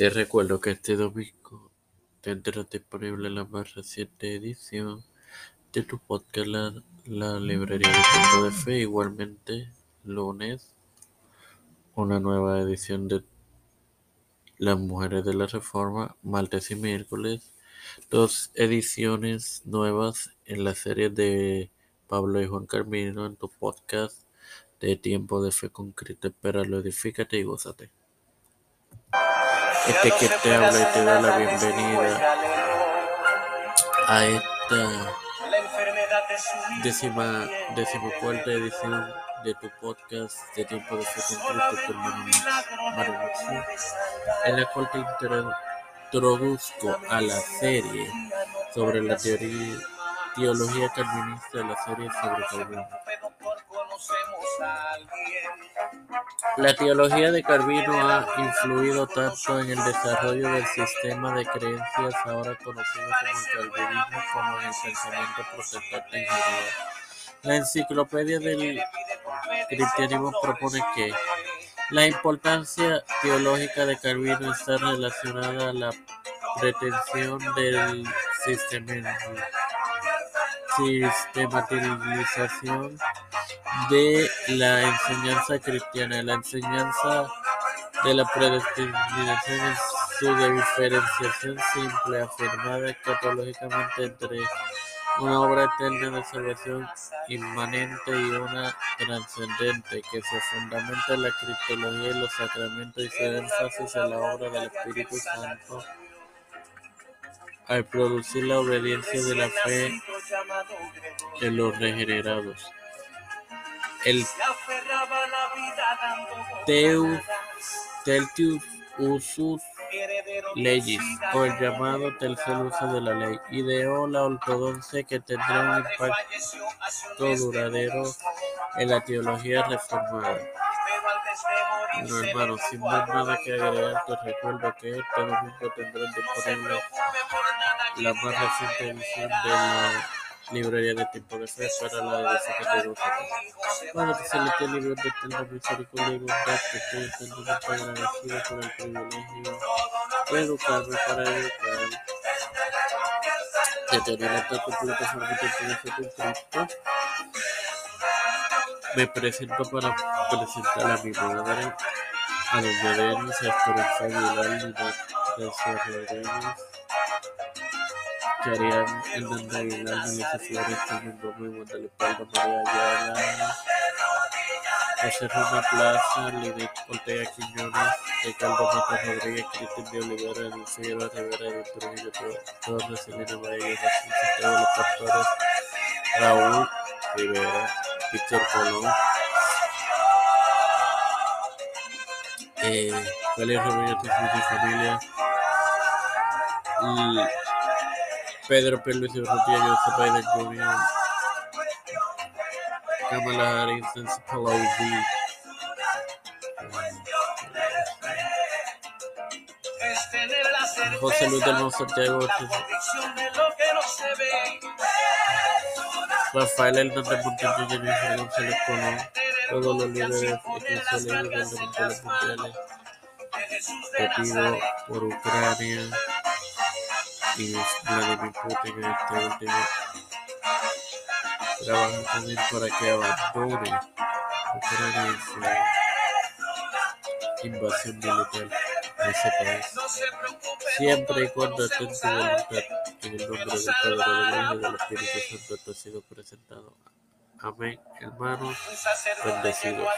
Te recuerdo que este domingo tendrás disponible la más reciente edición de tu podcast La, Librería de Tiempo de Fe. Igualmente, lunes, una nueva edición de Las Mujeres de la Reforma. Martes y miércoles, dos ediciones nuevas en la serie de Pablo y Juan Carmino en tu podcast de Tiempo de Fe con Cristo. Espéralo, edifícate y gózate. Este que te habla y te da la bienvenida a esta décima, decimocuarta edición de tu podcast de Tiempo de Fe con en la cual te introduzco a la serie sobre la teoría, teología calvinista de la serie sobre Calvino. La teología de Calvino ha influido tanto en el desarrollo del sistema de creencias ahora conocido como el calvinismo como en el pensamiento protestante en general. La enciclopedia del cristianismo propone que la importancia teológica de Calvino está relacionada a la pretensión del sistematización de la enseñanza cristiana. La enseñanza de la predestinación es su diferenciación simple, afirmada escatológicamente entre una obra eterna de salvación inmanente y una trascendente, que se fundamenta en la cristología y los sacramentos y se énfasis en la obra del Espíritu Santo al producir la obediencia de la fe en los regenerados. El Tertius Usus Legis, o el llamado tercer uso de la ley, ideó la ortodoxia que tendrá un impacto duradero en la teología reformada. Bueno, hermanos, sin más nada que agregar, te recuerdo que este domingo tendrán disponible la más reciente edición de la librería de tiempo de fe para la de los Padre celestial y Dios de misericordia y que estoy eternamente agradecido por el privilegio de educarme para educar, de tener esta completa sobre tiempo de. Me presento para presentar a mi madre, a doña Denis, a Esperanza Aguilar, Lina García Rodríguez, Karian Hernández Aguilar, Melissa Flores, Carmen Gómez, Guadalupe Palma, María Ayala, José Roma Plaza, Lidit Ortega Quiñones, Ricardo Mata Rodríguez, Cristian de Olivera, Figueroa Rivera, Edith Trujillo Torres, Elena María, Santiago de los Pastores, Raúl Rivera, Víctor Colón, eh, Félix Rodríguez, y familia, y Pedro Pérez Urrutia, Joseph Biden Jr., Kamala Harris, Nancy Pelosi, José Luis del Monte Santiago, Rafael Hernández Montaño, Jennifer González Colón, todos los líderes eclesiales y gubernamentales mundiales que pido por Ucrania y Vladimir Putin en este último trabaja también para que abandone Ucrania en su invasión militar de ese país. Siempre y cuando esté en su voluntad, en el nombre del Padre, del Hijo y del Espíritu Santo, esto ha sido presentado. Amén, hermanos, bendecidos.